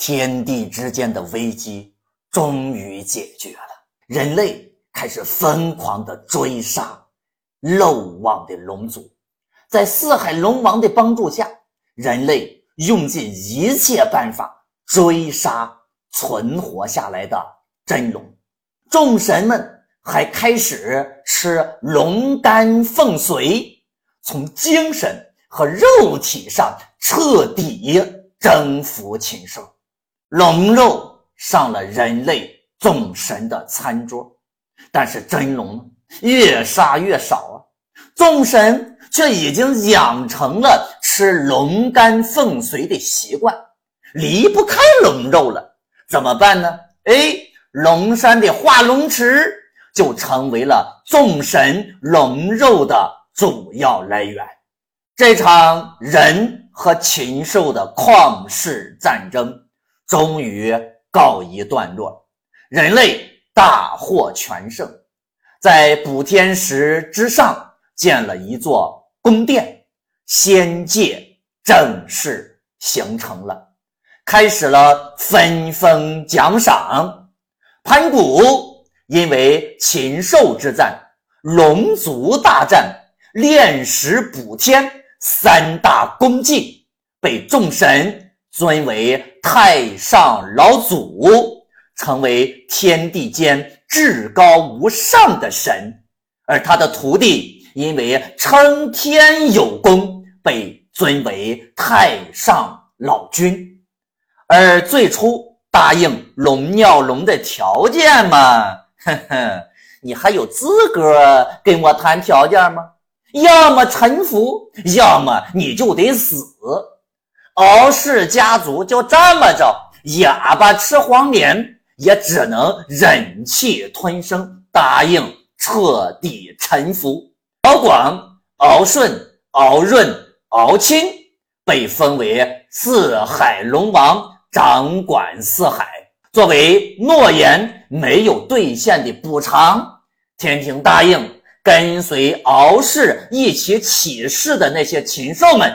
天地之间的危机终于解决了，人类开始疯狂的追杀漏网的龙族。在四海龙王的帮助下，人类用尽一切办法追杀存活下来的真龙。众神们还开始吃龙肝凤髓，从精神和肉体上彻底征服禽兽。龙肉上了人类众神的餐桌，但是真龙越杀越少啊！众神却已经养成了吃龙肝凤髓的习惯，离不开龙肉了。怎么办呢？哎，龙山的化龙池就成为了众神龙肉的主要来源。这场人和禽兽的旷世战争。终于告一段落，人类大获全胜，在补天石之上建了一座宫殿，仙界正式形成了，开始了分封奖赏。盘古因为禽兽之战、龙族大战、炼石补天三大功绩，被众神。尊为太上老祖，成为天地间至高无上的神，而他的徒弟因为称天有功，被尊为太上老君。而最初答应龙尿龙的条件嘛，哼哼，你还有资格跟我谈条件吗？要么臣服，要么你就得死。敖氏家族就这么着，哑巴吃黄连，也只能忍气吞声，答应彻底臣服。敖广、敖顺、敖润、敖钦被封为四海龙王，掌管四海。作为诺言没有兑现的补偿，天庭答应跟随敖氏一起起事的那些禽兽们。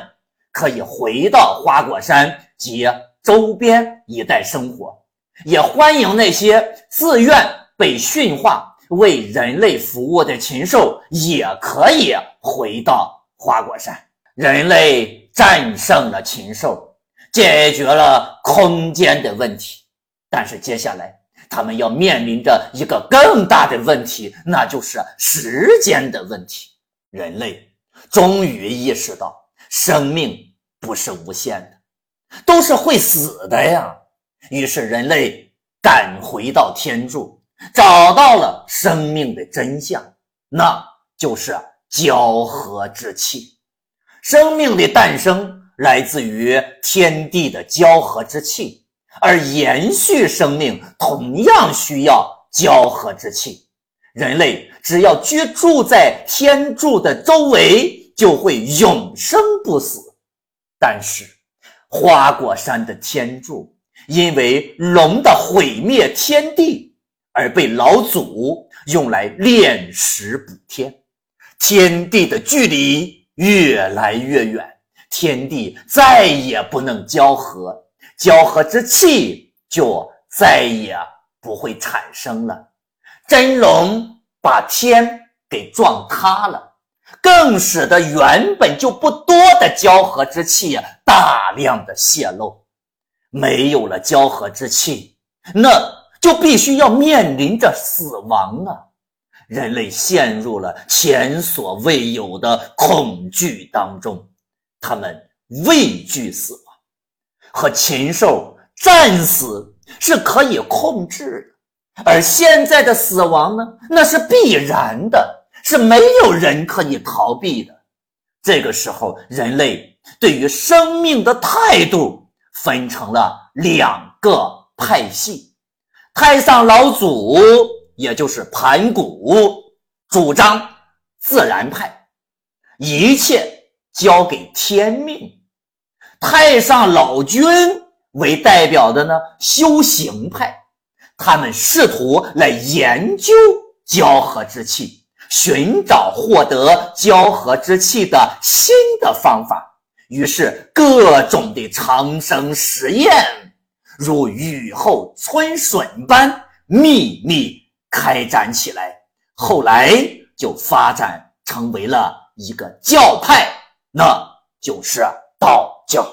可以回到花果山及周边一带生活，也欢迎那些自愿被驯化为人类服务的禽兽，也可以回到花果山。人类战胜了禽兽，解决了空间的问题，但是接下来他们要面临着一个更大的问题，那就是时间的问题。人类终于意识到。生命不是无限的，都是会死的呀。于是人类赶回到天柱，找到了生命的真相，那就是交合之气。生命的诞生来自于天地的交合之气，而延续生命同样需要交合之气。人类只要居住在天柱的周围。就会永生不死，但是花果山的天柱因为龙的毁灭天地而被老祖用来炼石补天，天地的距离越来越远，天地再也不能交合，交合之气就再也不会产生了。真龙把天给撞塌了。更使得原本就不的交合之气，大量的泄露。没有了交合之气，那就必须要面临着死亡啊！人类陷入了前所未有的恐惧当中，他们畏惧死亡。和禽兽战死是可以控制的，而现在的死亡呢，那是必然的。是没有人可以逃避的。这个时候，人类对于生命的态度分成了两个派系。太上老祖，也就是盘古，主张自然派，一切交给天命；太上老君为代表的呢，修行派，他们试图来研究交合之气。寻找获得交合之气的新的方法，于是各种的长生实验如雨后春笋般秘密开展起来，后来就发展成为了一个教派，那就是道教。